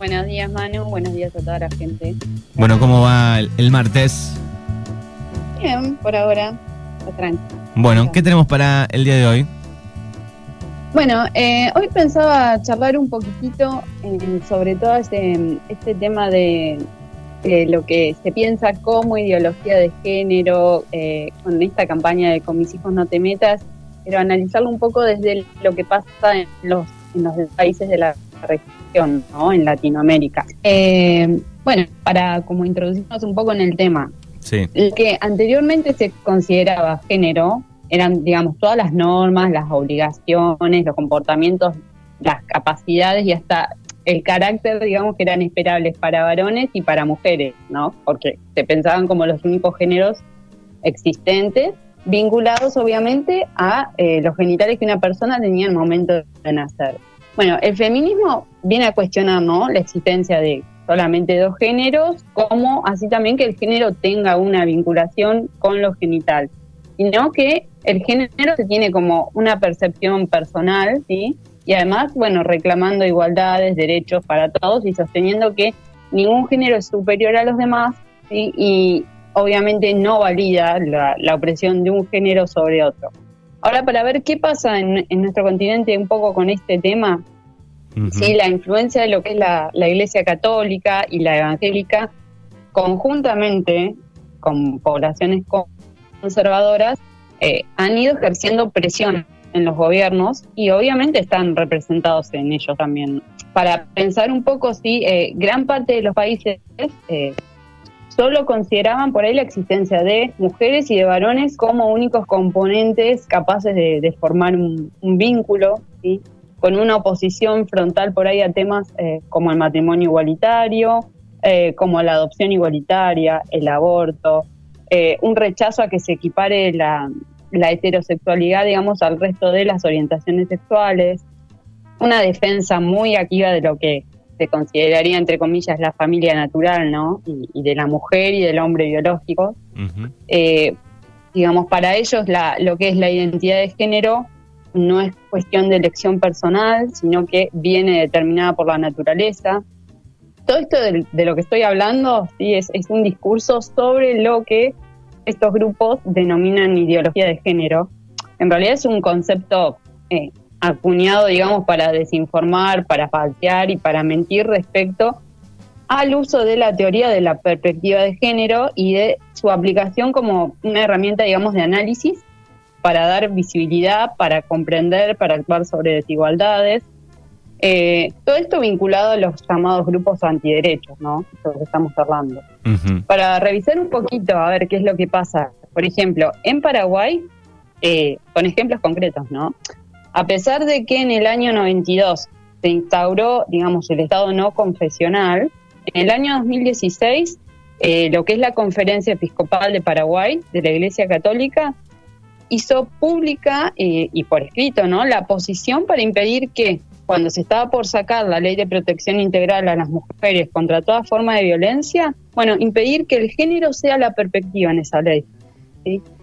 Buenos días, Manu. Buenos días a toda la gente. Bueno, ¿cómo va el, el martes? Bien, por ahora. Tranquilo. Bueno, ¿qué tenemos para el día de hoy? Bueno, eh, hoy pensaba charlar un poquitito eh, sobre todo este, este tema de lo que se piensa como ideología de género, eh, con esta campaña de con mis hijos no te metas, pero analizarlo un poco desde lo que pasa en los, en los países de la región, ¿no? en Latinoamérica. Eh, bueno, para como introducirnos un poco en el tema, Sí. el que anteriormente se consideraba género eran, digamos, todas las normas, las obligaciones, los comportamientos, las capacidades y hasta el carácter, digamos, que eran esperables para varones y para mujeres, ¿no? Porque se pensaban como los únicos géneros existentes, vinculados obviamente a eh, los genitales que una persona tenía en el momento de nacer. Bueno, el feminismo viene a cuestionar, ¿no? La existencia de solamente dos géneros, como así también que el género tenga una vinculación con lo genital, sino que el género se tiene como una percepción personal, ¿sí? Y además, bueno, reclamando igualdades, derechos para todos y sosteniendo que ningún género es superior a los demás, ¿sí? Y obviamente no valida la, la opresión de un género sobre otro. Ahora, para ver qué pasa en, en nuestro continente un poco con este tema. Sí, la influencia de lo que es la, la Iglesia Católica y la Evangélica, conjuntamente con poblaciones conservadoras, eh, han ido ejerciendo presión en los gobiernos y obviamente están representados en ellos también. Para pensar un poco, sí, eh, gran parte de los países eh, solo consideraban por ahí la existencia de mujeres y de varones como únicos componentes capaces de, formar un, un vínculo, ¿sí? con una oposición frontal por ahí a temas eh, como el matrimonio igualitario, eh, como la adopción igualitaria, el aborto, eh, un rechazo a que se equipare la, la heterosexualidad, digamos, al resto de las orientaciones sexuales, una defensa muy activa de lo que se consideraría, entre comillas, la familia natural, ¿no? Y, y de la mujer y del hombre biológico. Eh, digamos, para ellos la, lo que es la identidad de género no es cuestión de elección personal, sino que viene determinada por la naturaleza. Todo esto de, de lo que estoy hablando sí, es, es un discurso sobre lo que estos grupos denominan ideología de género. En realidad es un concepto eh, acuñado, digamos, para desinformar, para falsear y para mentir respecto al uso de la teoría de la perspectiva de género y de su aplicación como una herramienta, digamos, de análisis para dar visibilidad, para comprender, para actuar sobre desigualdades. Eh, todo esto vinculado a los llamados grupos antiderechos, ¿no? Eso que estamos hablando. Para revisar un poquito, a ver qué es lo que pasa. Por ejemplo, en Paraguay, eh, con ejemplos concretos, ¿no? A pesar de que en el año 92 se instauró, digamos, el Estado no confesional, en el año 2016, eh, lo que es la Conferencia Episcopal de Paraguay, de la Iglesia Católica, hizo pública eh, y por escrito, ¿no? La posición para impedir que cuando se estaba por sacar la ley de protección integral a las mujeres contra toda forma de violencia, bueno, impedir que el género sea la perspectiva en esa ley.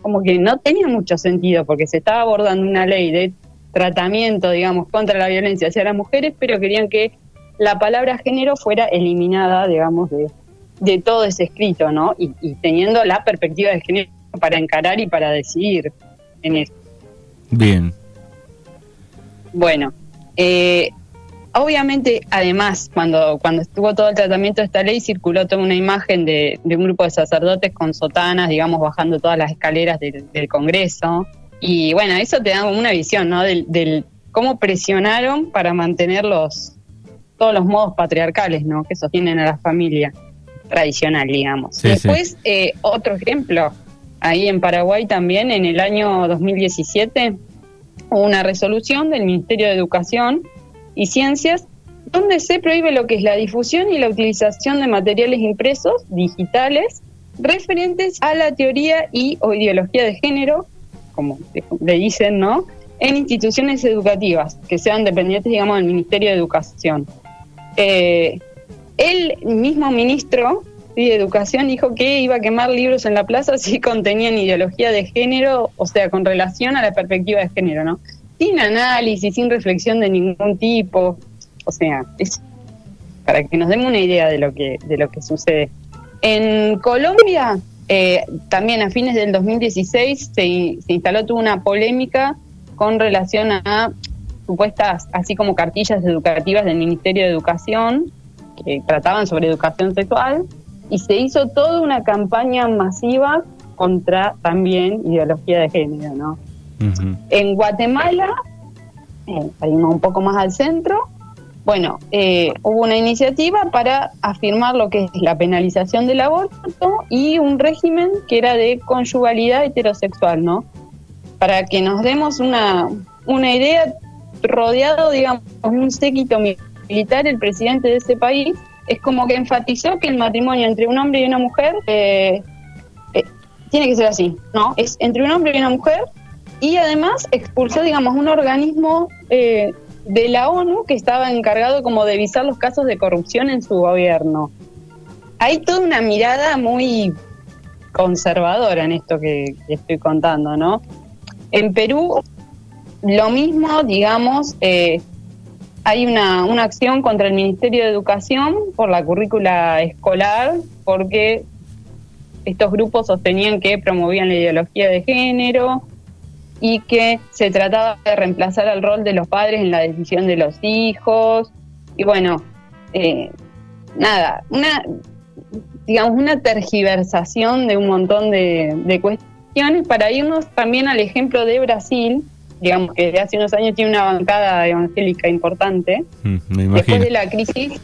Como que no tenía mucho sentido porque se estaba abordando una ley de tratamiento, digamos, contra la violencia hacia las mujeres, pero querían que la palabra género fuera eliminada, digamos, de, de todo ese escrito, ¿no? Y, y teniendo la perspectiva de género para encarar y para decidir en eso. Bien. Bueno, eh, obviamente, además, cuando, cuando estuvo todo el tratamiento de esta ley, circuló toda una imagen de, de un grupo de sacerdotes con sotanas, digamos, bajando todas las escaleras del, del Congreso. Y bueno, eso te da como una visión, ¿no? Del, del cómo presionaron para mantener los, todos los modos patriarcales, ¿no? Que sostienen a la familia tradicional, digamos. Sí, Después, eh, otro ejemplo, ahí en Paraguay también, en el año 2017, hubo una resolución del Ministerio de Educación y Ciencias donde se prohíbe lo que es la difusión y la utilización de materiales impresos digitales referentes a la teoría y o ideología de género, como le dicen, ¿no? En instituciones educativas que sean dependientes, digamos, del Ministerio de Educación. Eh, el mismo ministro de Educación dijo que iba a quemar libros en la plaza si contenían ideología de género, o sea, con relación a la perspectiva de género, ¿no? Sin análisis, sin reflexión de ningún tipo. O sea, es para que nos demos una idea de lo que, de lo que sucede. En Colombia, eh, también a fines del 2016 se, se instaló toda una polémica con relación a supuestas, así como cartillas educativas del Ministerio de Educación, que trataban sobre educación sexual, y se hizo toda una campaña masiva contra también ideología de género, ¿no? En Guatemala, eh, un poco más al centro, bueno, eh, hubo una iniciativa para afirmar lo que es la penalización del aborto y un régimen que era de conyugalidad heterosexual, ¿no? Para que nos demos una, una idea, rodeado, digamos, de un séquito militar, el presidente de ese país es como que enfatizó que el matrimonio entre un hombre y una mujer eh, eh, tiene que ser así, ¿no? Es entre un hombre y una mujer y además expulsó, digamos, un organismo eh, de la ONU que estaba encargado como de visar los casos de corrupción en su gobierno. Hay toda una mirada muy conservadora en esto que, estoy contando, ¿no? En Perú, lo mismo, digamos, eh, hay una, una acción contra el Ministerio de Educación por la currícula escolar, porque estos grupos sostenían que promovían la ideología de género, y que se trataba de reemplazar el rol de los padres en la decisión de los hijos. Y bueno, eh, nada, una, digamos, una tergiversación de un montón de, cuestiones para irnos también al ejemplo de Brasil, digamos que desde hace unos años tiene una bancada evangélica importante. Mm, Después de la crisis,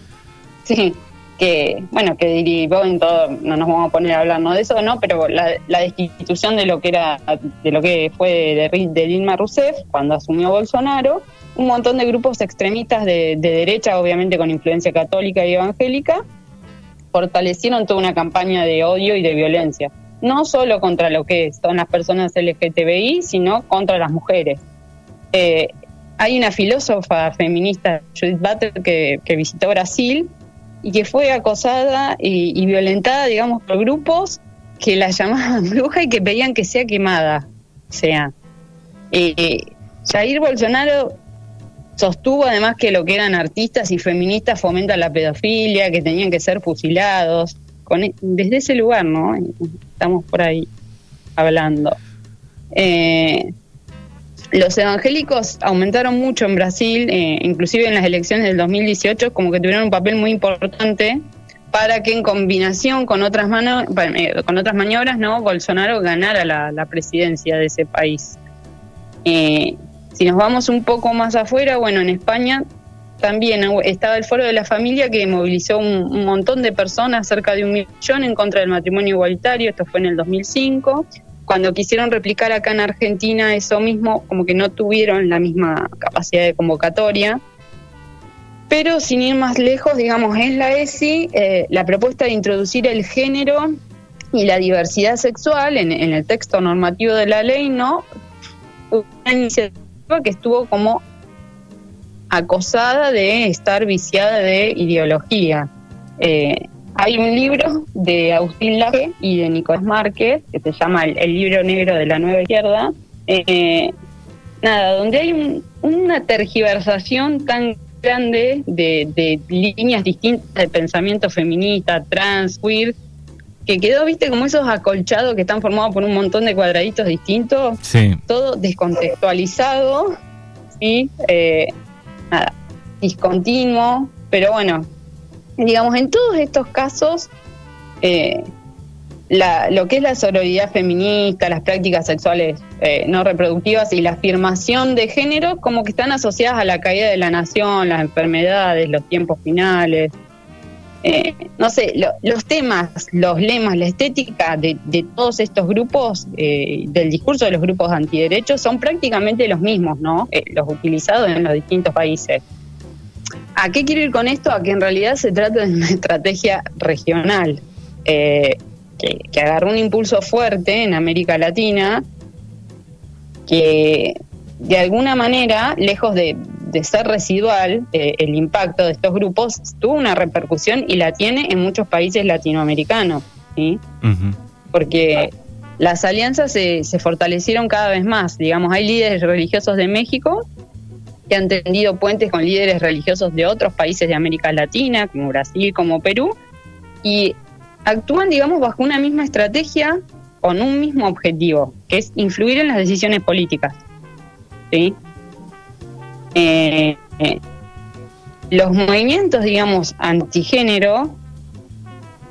sí, que, bueno, que derivó en todo, no nos vamos a poner a hablar de eso, ¿no? Pero la, destitución de lo que era, de lo que fue de, de Dilma Rousseff cuando asumió Bolsonaro, un montón de grupos extremistas de, derecha, obviamente con influencia católica y evangélica, fortalecieron toda una campaña de odio y de violencia, no solo contra lo que son las personas LGTBI, sino contra las mujeres. Eh, hay una filósofa feminista, Judith Butler, que visitó Brasil y que fue acosada y, violentada, digamos, por grupos que la llamaban bruja y que pedían que sea quemada. O sea, eh, Jair Bolsonaro sostuvo además que lo que eran artistas y feministas fomentan la pedofilia, que tenían que ser fusilados. Con, e, desde ese lugar, ¿no? Estamos por ahí hablando. Eh, los evangélicos aumentaron mucho en Brasil, eh, inclusive en las elecciones del 2018, como que tuvieron un papel muy importante para que en combinación con otras manos, eh, con otras maniobras, no, Bolsonaro ganara la, presidencia de ese país. Eh, si nos vamos un poco más afuera, bueno, en España también estaba el Foro de la Familia que movilizó un, montón de personas, cerca de un millón, en contra del matrimonio igualitario. Esto fue en el 2005 cuando quisieron replicar acá en Argentina eso mismo, como que no tuvieron la misma capacidad de convocatoria. Pero sin ir más lejos, digamos, es la ESI eh, la propuesta de introducir el género y la diversidad sexual en, el texto normativo de la ley, ¿no? Una iniciativa que estuvo como acosada de estar viciada de ideología. Eh, hay un libro de Agustín Laje y de Nicolás Márquez, que se llama El, libro negro de la nueva izquierda. Eh, nada, donde hay una tergiversación tan grande de, líneas distintas de pensamiento feminista, trans, queer, que quedó, viste, como esos acolchados que están formados por un montón de cuadraditos distintos, todo descontextualizado, ¿sí? Eh, nada, discontinuo, pero bueno, digamos, en todos estos casos, eh, lo que es la sororidad feminista, las prácticas sexuales eh, no reproductivas y la afirmación de género, como que están asociadas a la caída de la nación, las enfermedades, los tiempos finales. Eh, no sé, los temas, los lemas, la estética de, de todos estos grupos, del discurso de los grupos antiderechos, son prácticamente los mismos, ¿no? los utilizados en los distintos países. ¿A qué quiero ir con esto? A que en realidad se trata de una estrategia regional eh, que, agarró un impulso fuerte en América Latina, que de alguna manera, lejos de, ser residual, eh, el impacto de estos grupos tuvo una repercusión y la tiene en muchos países latinoamericanos, ¿sí? Porque las alianzas se, se fortalecieron cada vez más. Digamos, hay líderes religiosos de México que han tendido puentes con líderes religiosos de otros países de América Latina, como Brasil, como Perú, y actúan, digamos, bajo una misma estrategia con un mismo objetivo, que es influir en las decisiones políticas. ¿sí? Eh, eh, los movimientos, digamos, antigénero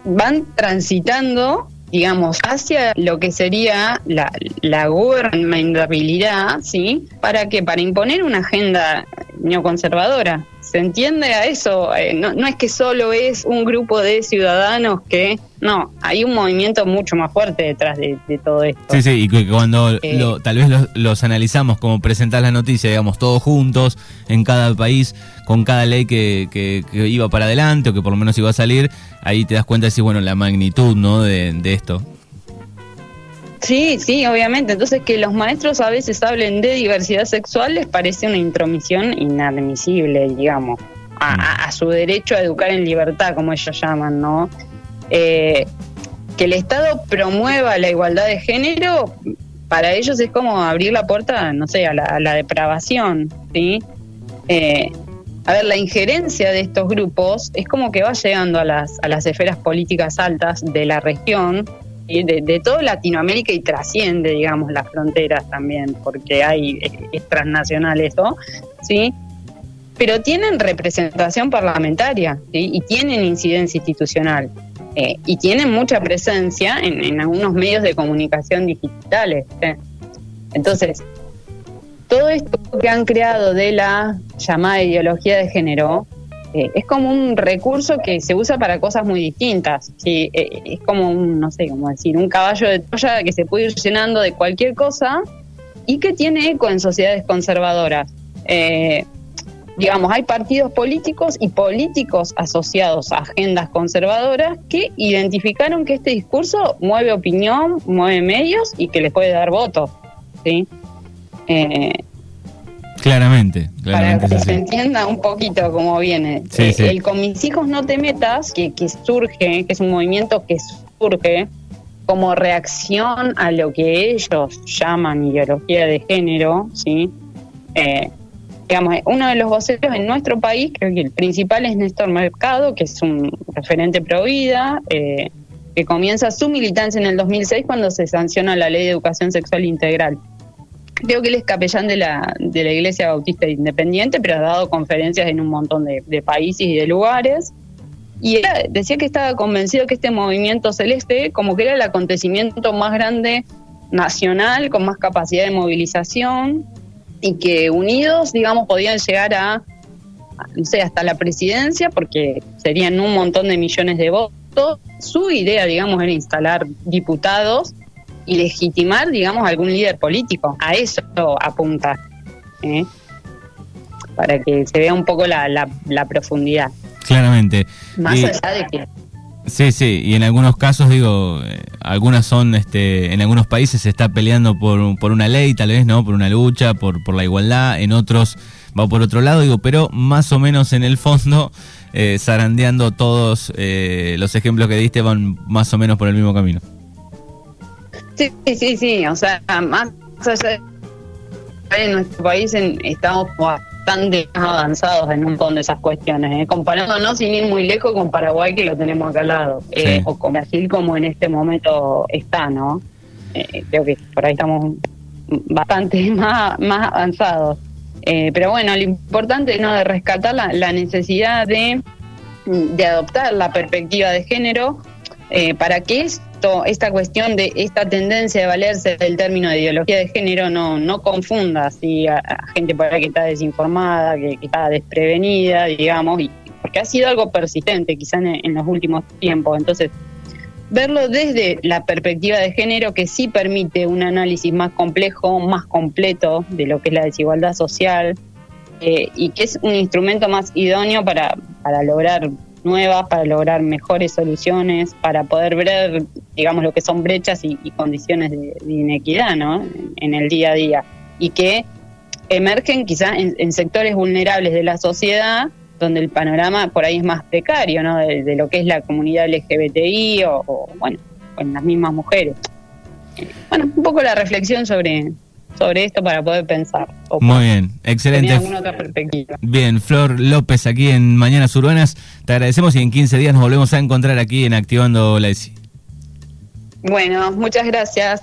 van transitando, digamos, hacia lo que sería la, la gobernabilidad, ¿sí? ¿Para qué? Para imponer una agenda neoconservadora. ¿Se entiende a eso? Eh, no, no es que solo es un grupo de ciudadanos que... No, hay un movimiento mucho más fuerte detrás de, todo esto. Sí, sí, y que cuando eh, tal vez los, analizamos como presentar la noticia, digamos, todos juntos, en cada país, con cada ley que, que, iba para adelante o que por lo menos iba a salir, ahí te das cuenta de si, bueno, la magnitud, ¿no? De, de esto. Sí, sí, obviamente. Entonces que los maestros a veces hablen de diversidad sexual les parece una intromisión inadmisible, digamos, a, su derecho a educar en libertad, como ellos llaman, ¿no? Eh, que el Estado promueva la igualdad de género, para ellos es como abrir la puerta, no sé, a la, depravación, ¿sí? Eh, a ver, la injerencia de estos grupos es como que va llegando a las, a las esferas políticas altas de la región de, de toda Latinoamérica y trasciende, digamos, las fronteras también, porque hay, es, transnacional eso, ¿sí? Pero tienen representación parlamentaria y tienen incidencia institucional. Eh, y tienen mucha presencia en, algunos medios de comunicación digitales. Entonces, todo esto que han creado de la llamada ideología de género eh, es como un recurso que se usa para cosas muy distintas. ¿sí? Eh, es como un, no sé cómo decir, un caballo de Troya que se puede ir llenando de cualquier cosa y que tiene eco en sociedades conservadoras. Eh, digamos, hay partidos políticos y políticos asociados a agendas conservadoras que identificaron que este discurso mueve opinión, mueve medios y que les puede dar votos. ¿sí? Claramente, claramente. Para que se entienda un poquito cómo viene. Eh, el con mis hijos no te metas, que, que surge, que es un movimiento que surge como reacción a lo que ellos llaman ideología de género, ¿sí? Eh, digamos, uno de los voceros en nuestro país, creo que el principal es Néstor Mercado, que es un referente pro vida, eh, que comienza su militancia en el 2006 cuando se sanciona la ley de educación sexual integral. Creo que él es capellán de la, de la Iglesia Bautista Independiente, pero ha dado conferencias en un montón de, países y de lugares. Y él decía que estaba convencido que este movimiento celeste, como que era el acontecimiento más grande nacional, con más capacidad de movilización, y que unidos, digamos, podían llegar a, no sé, hasta la presidencia, porque serían un montón de millones de votos. Su idea, digamos, era instalar diputados y legitimar, digamos, algún líder político. A eso apunta. ¿eh? Para que se vea un poco la, la, profundidad. Claramente. Más allá de que Sí, sí, y en algunos casos, digo, eh, algunas son, este, en algunos países se está peleando por, por una ley, tal vez, ¿no? Por una lucha, por, por la igualdad, en otros va por otro lado, digo, pero más o menos en el fondo, eh, zarandeando todos eh, los ejemplos que diste van más o menos por el mismo camino. Sí, sí, sí, o sea, más allá de en nuestro país estamos bastante más avanzados en un montón de esas cuestiones, ¿eh? comparándonos sin ir muy lejos con Paraguay que lo tenemos acá al lado, eh, o con Brasil como en este momento está, ¿no? Eh, creo que por ahí estamos bastante más, más avanzados. Eh, pero bueno, lo importante ¿no? de rescatar la, la necesidad de, de adoptar la perspectiva de género para que es esta cuestión de esta tendencia de valerse del término de ideología de género no, no confunda así a, gente por que está desinformada, que, está desprevenida, digamos, y, porque ha sido algo persistente quizá en, los últimos tiempos. Entonces, verlo desde la perspectiva de género que sí permite un análisis más complejo, más completo de lo que es la desigualdad social eh, y que es un instrumento más idóneo para, para lograr nuevas para lograr mejores soluciones, para poder ver, digamos, lo que son brechas y, condiciones de, inequidad ¿no? en, el día a día. Y que emergen quizás en, sectores vulnerables de la sociedad donde el panorama por ahí es más precario, ¿no? De, lo que es la comunidad LGBTI o, bueno, con las mismas mujeres. Bueno, un poco la reflexión sobre, sobre esto para poder pensar. Muy bien, excelente. alguna otra perspectiva. Bien, Flor López aquí en Mañanas Urbanas. Te agradecemos y en 15 días nos volvemos a encontrar aquí en Activando la ESI. Bueno, muchas gracias.